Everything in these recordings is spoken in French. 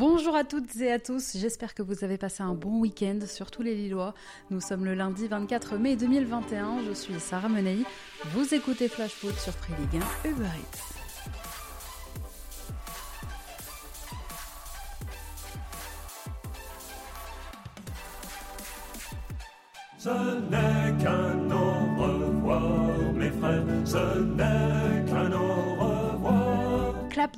Bonjour à toutes et à tous, j'espère que vous avez passé un bon week-end, surtout les Lillois. Nous sommes le lundi 24 mai 2021, je suis Sarah Menei, vous écoutez Flash Foot sur Free Ligue 1 Uber Eats.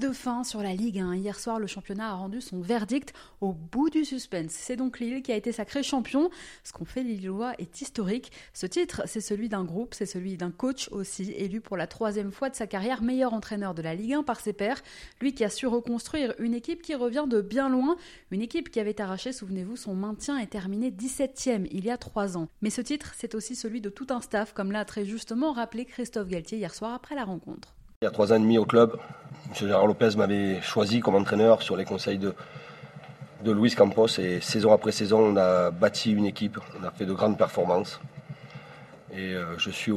De fin sur la Ligue 1. Hier soir, le championnat a rendu son verdict au bout du suspense. C'est donc Lille qui a été sacré champion. Ce qu'on fait Lillois est historique. Ce titre, c'est celui d'un groupe, c'est celui d'un coach aussi, élu pour la troisième fois de sa carrière meilleur entraîneur de la Ligue 1 par ses pairs. Lui qui a su reconstruire une équipe qui revient de bien loin. Une équipe qui avait arraché, souvenez-vous, son maintien et terminé 17e il y a trois ans. Mais ce titre, c'est aussi celui de tout un staff, comme l'a très justement rappelé Christophe Galtier hier soir après la rencontre. Il y a trois ans et demi au club, M. Gérard Lopez m'avait choisi comme entraîneur sur les conseils de, de Luis Campos et saison après saison, on a bâti une équipe, on a fait de grandes performances. Et euh, je ne suis,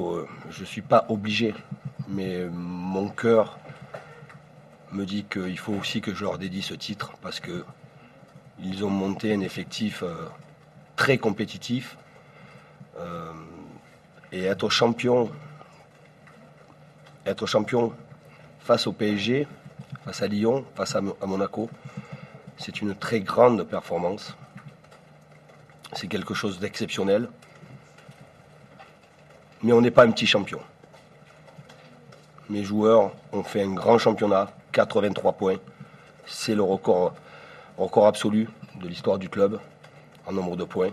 je suis pas obligé, mais mon cœur me dit qu'il faut aussi que je leur dédie ce titre parce qu'ils ont monté un effectif euh, très compétitif. Euh, et être champion être champion face au PSG, face à Lyon, face à, Monaco, c'est une très grande performance. C'est quelque chose d'exceptionnel. Mais on n'est pas un petit champion. Mes joueurs ont fait un grand championnat, 83 points. C'est le record, record absolu de l'histoire du club en nombre de points.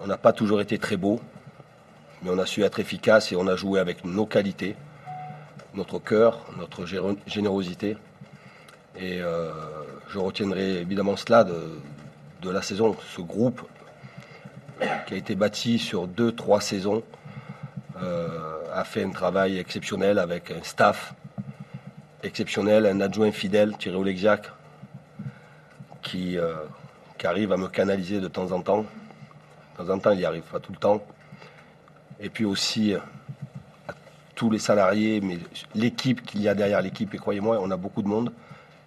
On n'a pas toujours été très beau, mais on a su être efficace et on a joué avec nos qualités notre cœur, notre générosité. Et euh, je retiendrai évidemment cela de, la saison. Ce groupe qui a été bâti sur deux, trois saisons euh, a fait un travail exceptionnel avec un staff exceptionnel, un adjoint fidèle, Thierry Olexiac, qui, euh, qui arrive à me canaliser de temps en temps. De temps en temps, il y arrive pas tout le temps. Et puis aussi tous les salariés, mais l'équipe qu'il y a derrière l'équipe, et croyez-moi, on a beaucoup de monde.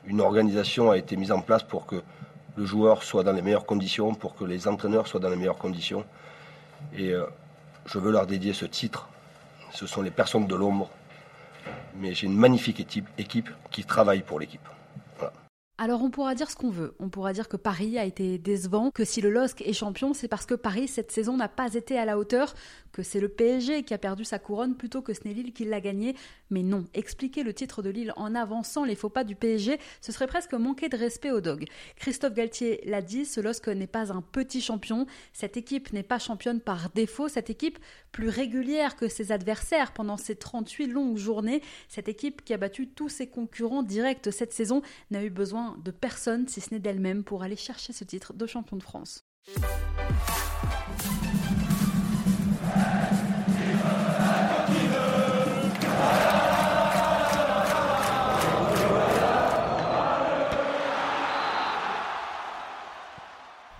Une organisation a été mise en place pour que le joueur soit dans les meilleures conditions, pour que les entraîneurs soient dans les meilleures conditions. Et euh, je veux leur dédier ce titre. Ce sont les personnes de l'ombre. Mais j'ai une magnifique équipe, équipe qui travaille pour l'équipe. Alors on pourra dire ce qu'on veut. On pourra dire que Paris a été décevant, que si le LOSC est champion, c'est parce que Paris cette saison n'a pas été à la hauteur, que c'est le PSG qui a perdu sa couronne plutôt que ce n'est Lille qui l'a gagné. Mais non, expliquer le titre de Lille en avançant les faux pas du PSG, ce serait presque manquer de respect aux dogs. Christophe Galtier l'a dit, ce LOSC n'est pas un petit champion. Cette équipe n'est pas championne par défaut. Cette équipe plus régulière que ses adversaires pendant ces 38 longues journées. Cette équipe qui a battu tous ses concurrents directs cette saison n'a eu besoin de personne si ce n'est d'elle-même pour aller chercher ce titre de champion de France.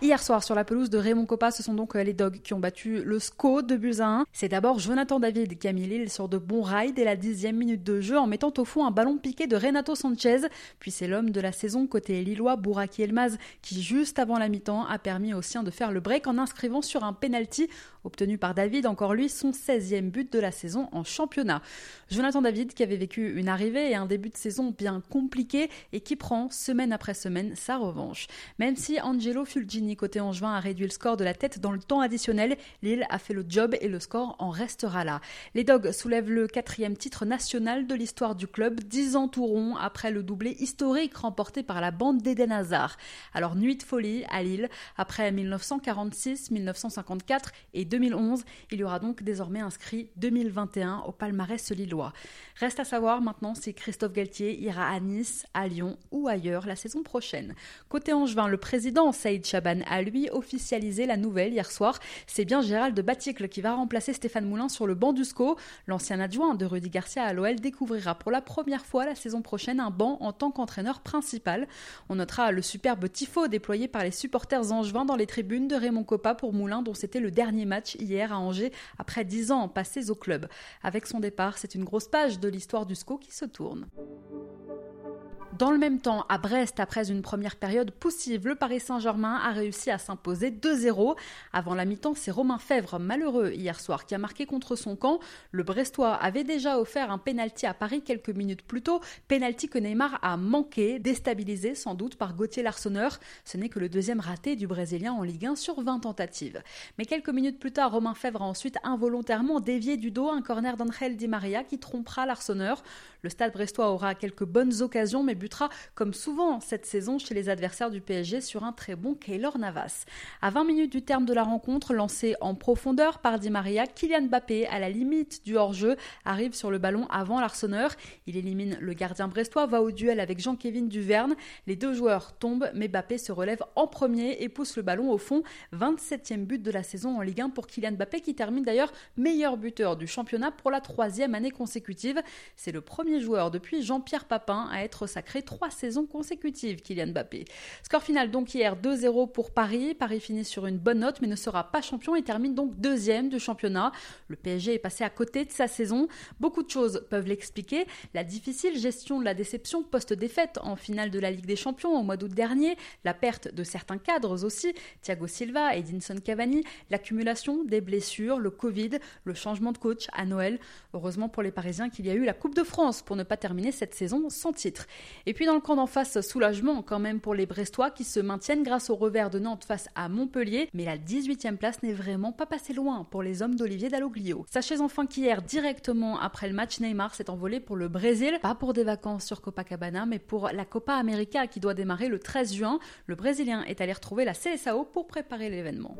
Hier soir, sur la pelouse de Raymond Coppa, ce sont donc euh, les Dogs qui ont battu le SCO de buts 1. C'est d'abord Jonathan David qui a mis Lille sur de bons rails dès la dixième minute de jeu en mettant au fond un ballon piqué de Renato Sanchez. Puis c'est l'homme de la saison côté Lillois, Bouraki Elmaz, qui juste avant la mi-temps a permis aux siens de faire le break en inscrivant sur un penalty obtenu par David, encore lui, son 16e but de la saison en championnat. Jonathan David qui avait vécu une arrivée et un début de saison bien compliqué et qui prend semaine après semaine sa revanche. Même si Angelo Fulgini côté Angevin a réduit le score de la tête dans le temps additionnel, Lille a fait le job et le score en restera là. Les Dogs soulèvent le quatrième titre national de l'histoire du club, dix ans tout rond après le doublé historique remporté par la bande d'Eden Hazard. Alors nuit de folie à Lille, après 1946, 1954 et 2011. Il y aura donc désormais inscrit 2021 au palmarès lillois. Reste à savoir maintenant si Christophe Galtier ira à Nice, à Lyon ou ailleurs la saison prochaine. Côté Angevin, le président Saïd Chaban a lui officialisé la nouvelle hier soir. C'est bien Gérald de Baticle qui va remplacer Stéphane Moulin sur le banc du SCO. L'ancien adjoint de Rudy Garcia à l'OL découvrira pour la première fois la saison prochaine un banc en tant qu'entraîneur principal. On notera le superbe tifo déployé par les supporters angevins dans les tribunes de Raymond Coppa pour Moulin dont c'était le dernier match hier à Angers après 10 ans passés au club. Avec son départ, c'est une grosse page de l'histoire du SCO qui se tourne. Dans le même temps, à Brest, après une première période poussive, le Paris Saint-Germain a réussi à s'imposer 2-0. Avant la mi-temps, c'est Romain Fèvre, malheureux hier soir, qui a marqué contre son camp. Le Brestois avait déjà offert un pénalty à Paris quelques minutes plus tôt, pénalty que Neymar a manqué, déstabilisé sans doute par Gauthier Larsonneur. Ce n'est que le deuxième raté du Brésilien en Ligue 1 sur 20 tentatives. Mais quelques minutes plus tard, Romain Fèvre a ensuite involontairement dévié du dos un corner d'Angel Di Maria qui trompera Larsonneur. Le stade brestois aura quelques bonnes occasions, mais butera, comme souvent cette saison chez les adversaires du PSG, sur un très bon Keylor Navas. À 20 minutes du terme de la rencontre, lancé en profondeur par Di Maria, Kylian Mbappé, à la limite du hors-jeu, arrive sur le ballon avant l'Arseneur. Il élimine le gardien brestois, va au duel avec Jean-Kévin Duverne. Les deux joueurs tombent, mais Mbappé se relève en premier et pousse le ballon au fond. 27e but de la saison en Ligue 1 pour Kylian Mbappé, qui termine d'ailleurs meilleur buteur du championnat pour la troisième année consécutive. C'est le premier joueur depuis Jean-Pierre Papin à être sacré trois saisons consécutives, Kylian Mbappé. Score final donc hier 2-0 pour Paris. Paris finit sur une bonne note mais ne sera pas champion et termine donc deuxième du championnat. Le PSG est passé à côté de sa saison. Beaucoup de choses peuvent l'expliquer. La difficile gestion de la déception post-défaite en finale de la Ligue des Champions au mois d'août dernier, la perte de certains cadres aussi, Thiago Silva, Edinson Cavani, l'accumulation des blessures, le Covid, le changement de coach à Noël. Heureusement pour les Parisiens qu'il y a eu la Coupe de France pour ne pas terminer cette saison sans titre. Et puis dans le camp d'en face, soulagement quand même pour les Brestois qui se maintiennent grâce au revers de Nantes face à Montpellier, mais la 18e place n'est vraiment pas passée loin pour les hommes d'Olivier Dalloglio. Sachez enfin qu'hier, directement après le match, Neymar s'est envolé pour le Brésil, pas pour des vacances sur Copacabana, mais pour la Copa América qui doit démarrer le 13 juin. Le Brésilien est allé retrouver la CSAO pour préparer l'événement.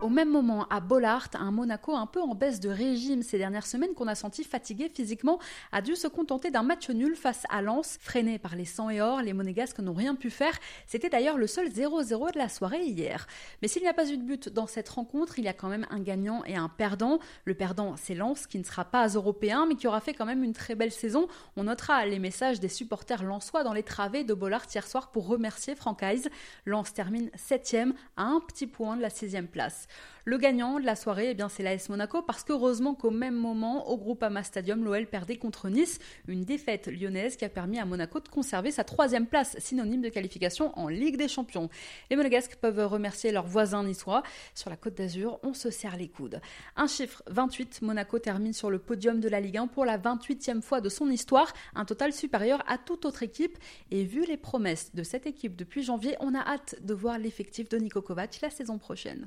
Au même moment, à Bollard, un Monaco un peu en baisse de régime ces dernières semaines qu'on a senti fatigué physiquement, a dû se contenter d'un match nul face à Lens, freiné par les 100 et or, les monégasques n'ont rien pu faire. C'était d'ailleurs le seul 0-0 de la soirée hier. Mais s'il n'y a pas eu de but dans cette rencontre, il y a quand même un gagnant et un perdant. Le perdant, c'est Lens, qui ne sera pas européen, mais qui aura fait quand même une très belle saison. On notera les messages des supporters lensois dans les travées de Bollard hier soir pour remercier Francaise. Lens termine 7 à un petit point de la 6 place. Le gagnant de la soirée, eh bien, c'est l'AS Monaco parce qu'heureusement qu'au même moment, au Groupama Stadium, l'OL perdait contre Nice, une défaite lyonnaise qui a permis à Monaco de conserver sa troisième place, synonyme de qualification en Ligue des Champions. Les Monégasques peuvent remercier leurs voisins niçois. Sur la Côte d'Azur, on se serre les coudes. Un chiffre 28, Monaco termine sur le podium de la Ligue 1 pour la 28e fois de son histoire, un total supérieur à toute autre équipe. Et vu les promesses de cette équipe depuis janvier, on a hâte de voir l'effectif de Niko Kovac la saison prochaine.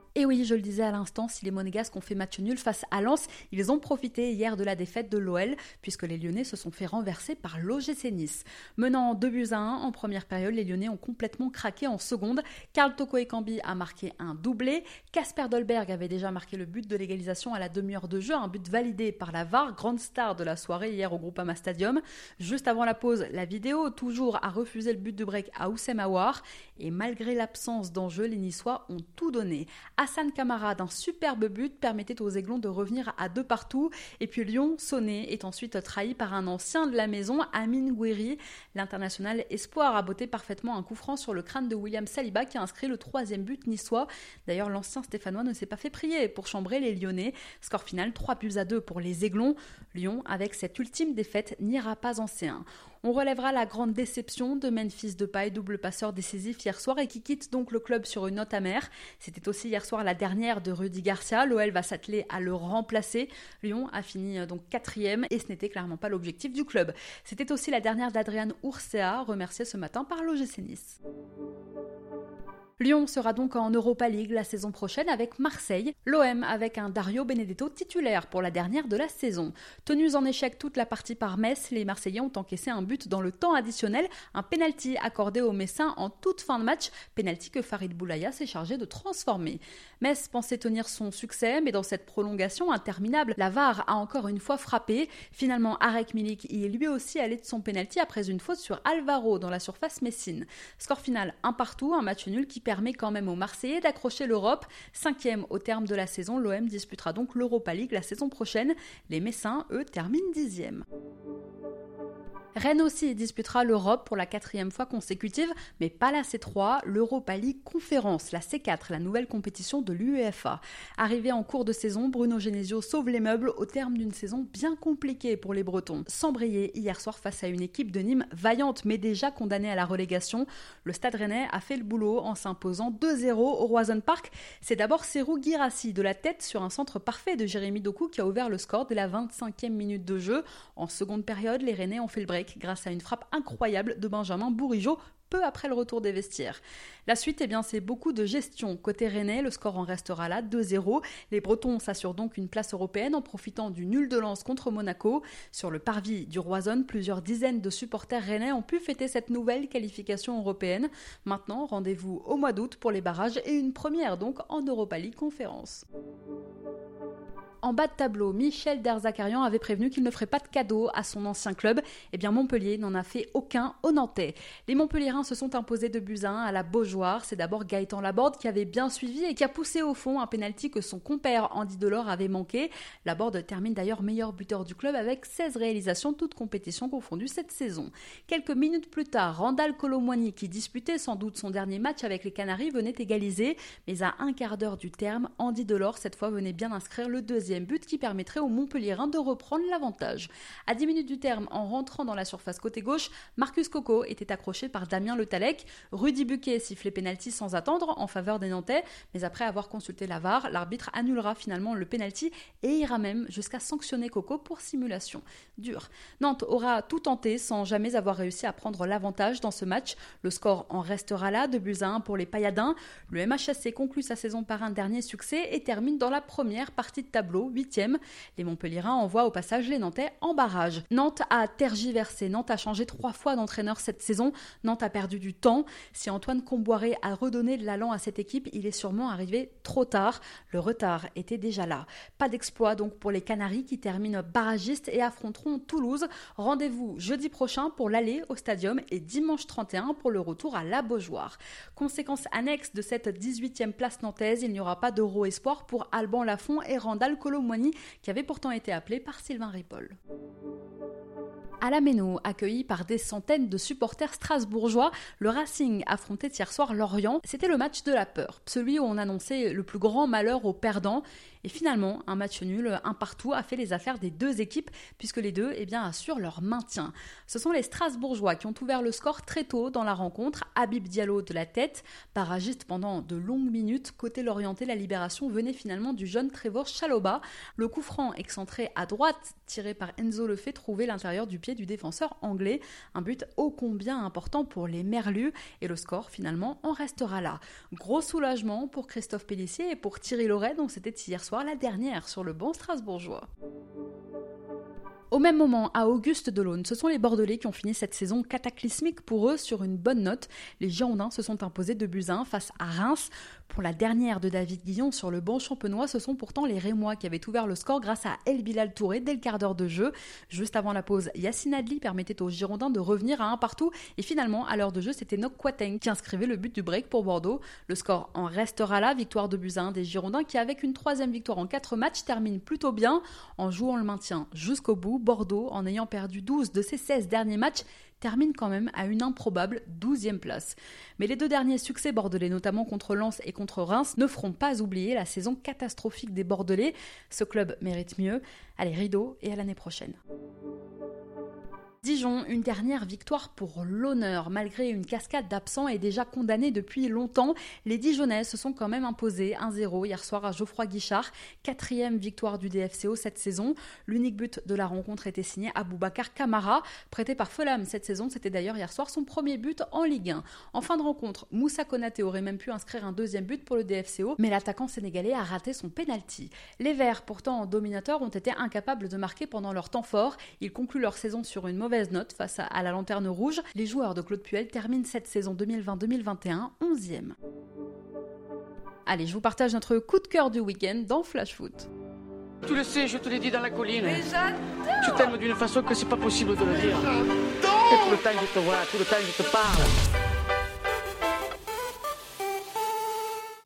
Et oui, je le disais à l'instant, si les Monégasques ont fait match nul face à Lens, ils ont profité hier de la défaite de l'OL, puisque les Lyonnais se sont fait renverser par l'OGC Nice. Menant 2 buts à 1 en première période, les Lyonnais ont complètement craqué en seconde. Karl Toko Ekambi a marqué un doublé. Casper Dolberg avait déjà marqué le but de l'égalisation à la demi-heure de jeu, un but validé par la VAR, grande star de la soirée hier au Groupama Stadium. Juste avant la pause, la vidéo toujours a refusé le but de break à Oussem Aouar. Et malgré l'absence d'enjeu, les Niçois ont tout donné. Hassan Kamara d'un superbe but permettait aux Aiglons de revenir à deux partout. Et puis Lyon, sonné, est ensuite trahi par un ancien de la maison, Amin Gouiri. L'international espoir a botté parfaitement un coup franc sur le crâne de William Saliba qui a inscrit le troisième but niçois. D'ailleurs, l'ancien stéphanois ne s'est pas fait prier pour chambrer les Lyonnais. Score final 3 buts à 2 pour les Aiglons. Lyon, avec cette ultime défaite, n'ira pas en C1. On relèvera la grande déception de Memphis Depay, double passeur décisif hier soir et qui quitte donc le club sur une note amère. C'était aussi hier soir la dernière de Rudy Garcia. L'OL va s'atteler à le remplacer. Lyon a fini euh, donc quatrième et ce n'était clairement pas l'objectif du club. C'était aussi la dernière d'Adrian Ursea, remercié ce matin par l'OGC Nice. Lyon sera donc en Europa League la saison prochaine avec Marseille, l'OM avec un Dario Benedetto titulaire pour la dernière de la saison. Tenus en échec toute la partie par Metz, les Marseillais ont encaissé un but dans le temps additionnel, un penalty accordé aux Messins en toute fin de match, penalty que Farid Boulaya s'est chargé de transformer. Metz pensait tenir son succès, mais dans cette prolongation interminable, la VAR a encore une fois frappé. Finalement, Arek Milik y est lui aussi allé de son penalty après une faute sur Alvaro dans la surface messine. Score final un partout, un match nul qui permet quand même aux Marseillais d'accrocher l'Europe. Cinquième au terme de la saison, l'OM disputera donc l'Europa League la saison prochaine. Les Messins, eux, terminent dixième. Rennes aussi disputera l'Europe pour la quatrième fois consécutive, mais pas la C3, l'Europa League Conférence, la C4, la nouvelle compétition de l'UEFA. Arrivé en cours de saison, Bruno Genesio sauve les meubles au terme d'une saison bien compliquée pour les Bretons. Sans briller hier soir face à une équipe de Nîmes vaillante mais déjà condamnée à la relégation, le Stade Rennais a fait le boulot en s'imposant 2-0 au Roison Park. C'est d'abord Serou Girassi de la tête sur un centre parfait de Jérémy Doku qui a ouvert le score de la 25e minute de jeu. En seconde période, les Rennais ont fait le break grâce à une frappe incroyable de Benjamin Bourigeau peu après le retour des vestiaires. La suite, eh bien, c'est beaucoup de gestion. Côté Rennais, le score en restera là, 2-0. Les Bretons s'assurent donc une place européenne en profitant du nul de lance contre Monaco. Sur le parvis du Roison, plusieurs dizaines de supporters rennais ont pu fêter cette nouvelle qualification européenne. Maintenant, rendez-vous au mois d'août pour les barrages et une première donc en Europa League Conférence. En bas de tableau, Michel Derzakarian avait prévenu qu'il ne ferait pas de cadeau à son ancien club. Eh bien, Montpellier n'en a fait aucun au Nantais. Les Montpelliérains se sont imposés de Buzyn à la Beaujoire. C'est d'abord Gaëtan Laborde qui avait bien suivi et qui a poussé au fond un pénalty que son compère Andy Delors avait manqué. Laborde termine d'ailleurs meilleur buteur du club avec 16 réalisations, toutes compétitions confondues cette saison. Quelques minutes plus tard, Randall Colomwani, qui disputait sans doute son dernier match avec les Canaries, venait égaliser. Mais à un quart d'heure du terme, Andy Delors, cette fois, venait bien inscrire le deuxième but qui permettrait aux Montpellierins de reprendre l'avantage. À 10 minutes du terme, en rentrant dans la surface côté gauche, Marcus Coco était accroché par Damien Le Talec. Rudy Buquet sifflait pénalty sans attendre en faveur des Nantais, mais après avoir consulté la VAR, l'arbitre annulera finalement le pénalty et ira même jusqu'à sanctionner Coco pour simulation. Dur. Nantes aura tout tenté sans jamais avoir réussi à prendre l'avantage dans ce match. Le score en restera là, de buts à 1 pour les Payadins. Le MHSC conclut sa saison par un dernier succès et termine dans la première partie de tableau 8e. Les Montpellierins envoient au passage les Nantais en barrage. Nantes a tergiversé. Nantes a changé trois fois d'entraîneur cette saison. Nantes a perdu du temps. Si Antoine Comboiré a redonné de l'allant à cette équipe, il est sûrement arrivé trop tard. Le retard était déjà là. Pas d'exploit donc pour les Canaries qui terminent barragistes et affronteront Toulouse. Rendez-vous jeudi prochain pour l'aller au stadium et dimanche 31 pour le retour à la Beaujoire. Conséquence annexe de cette 18e place nantaise, il n'y aura pas d'euro espoir pour Alban Lafont et Randall Qui avait pourtant été appelé par Sylvain Ripoll à la Méno, accueilli par des centaines de supporters strasbourgeois, le Racing affrontait hier soir Lorient. C'était le match de la peur, celui où on annonçait le plus grand malheur aux perdants. Et finalement, un match nul, un partout, a fait les affaires des deux équipes, puisque les deux eh bien, assurent leur maintien. Ce sont les Strasbourgeois qui ont ouvert le score très tôt dans la rencontre. Habib Diallo de la tête, barragiste pendant de longues minutes. Côté l'orienté, la libération venait finalement du jeune Trevor Chaloba. Le coup franc excentré à droite, tiré par Enzo le fait trouver l'intérieur du pied du défenseur anglais. Un but ô combien important pour les Merlus. Et le score, finalement, en restera là. Gros soulagement pour Christophe Pellissier et pour Thierry Loret, dont c'était hier soir la dernière sur le banc strasbourgeois. Au même moment, à Auguste Delaune, ce sont les Bordelais qui ont fini cette saison cataclysmique pour eux sur une bonne note. Les Girondins se sont imposés de buts face à Reims. Pour la dernière de David Guillon sur le banc champenois, ce sont pourtant les Rémois qui avaient ouvert le score grâce à El Bilal Touré dès le quart d'heure de jeu. Juste avant la pause, Yacine Adli permettait aux Girondins de revenir à un partout et finalement, à l'heure de jeu, c'était Kwateng qui inscrivait le but du break pour Bordeaux. Le score en restera là, victoire de buts des Girondins qui, avec une troisième victoire en quatre matchs, termine plutôt bien en jouant le maintien jusqu'au bout. Bordeaux, en ayant perdu 12 de ses 16 derniers matchs, termine quand même à une improbable 12e place. Mais les deux derniers succès bordelais, notamment contre Lens et contre Reims, ne feront pas oublier la saison catastrophique des Bordelais. Ce club mérite mieux. Allez, rideau et à l'année prochaine. Dijon, une dernière victoire pour l'honneur. Malgré une cascade d'absents et déjà condamnés depuis longtemps, les Dijonnais se sont quand même imposés 1-0 hier soir à Geoffroy Guichard. Quatrième victoire du DFCO cette saison. L'unique but de la rencontre était signé à Boubacar Camara, prêté par Fulham cette saison. C'était d'ailleurs hier soir son premier but en Ligue 1. En fin de rencontre, Moussa Konaté aurait même pu inscrire un deuxième but pour le DFCO, mais l'attaquant sénégalais a raté son penalty. Les Verts, pourtant dominateurs, ont été incapables de marquer pendant leur temps fort. Ils concluent leur saison sur une mauvaise mauvaise note face à la lanterne rouge. Les joueurs de Claude Puel terminent cette saison 2020-2021 11e. Allez, je vous partage notre coup de cœur du week-end dans Flash Foot. Tu le sais, je te l'ai dit dans la colline. Mais Tu t'aimes d'une façon que c'est pas possible de le dire. Et tout le temps je te vois, tout le temps je te parle.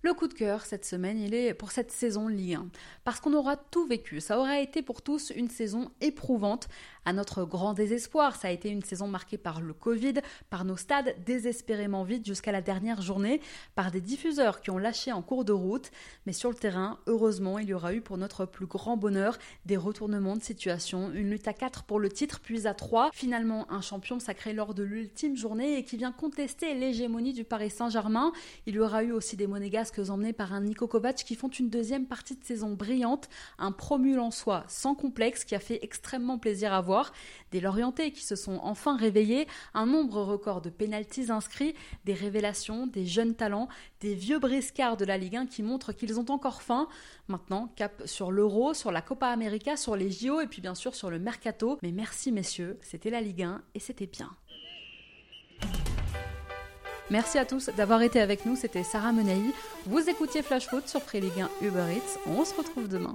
Le coup de cœur cette semaine, il est pour cette saison Ligue 1. Parce qu'on aura tout vécu. Ça aura été pour tous une saison éprouvante À notre grand désespoir, ça a été une saison marquée par le Covid, par nos stades désespérément vides jusqu'à la dernière journée, par des diffuseurs qui ont lâché en cours de route. Mais sur le terrain, heureusement, il y aura eu pour notre plus grand bonheur des retournements de situation, une lutte à 4 pour le titre, puis à 3. Finalement, un champion sacré lors de l'ultime journée et qui vient contester l'hégémonie du Paris Saint-Germain. Il y aura eu aussi des monégasques emmenés par un Nico Kovac qui font une deuxième partie de saison brillante, un promu en soi sans complexe qui a fait extrêmement plaisir à voir, des Lorientais qui se sont enfin réveillés, un nombre record de pénalties inscrits, des révélations, des jeunes talents, des vieux briscards de la Ligue 1 qui montrent qu'ils ont encore faim. Maintenant, cap sur l'Euro, sur la Copa América, sur les JO et puis bien sûr sur le Mercato. Mais merci messieurs, c'était la Ligue 1 et c'était bien. Merci à tous d'avoir été avec nous, c'était Sarah Menei. Vous écoutiez Flash Foot sur Pré Ligue 1 Uber Eats. On se retrouve demain.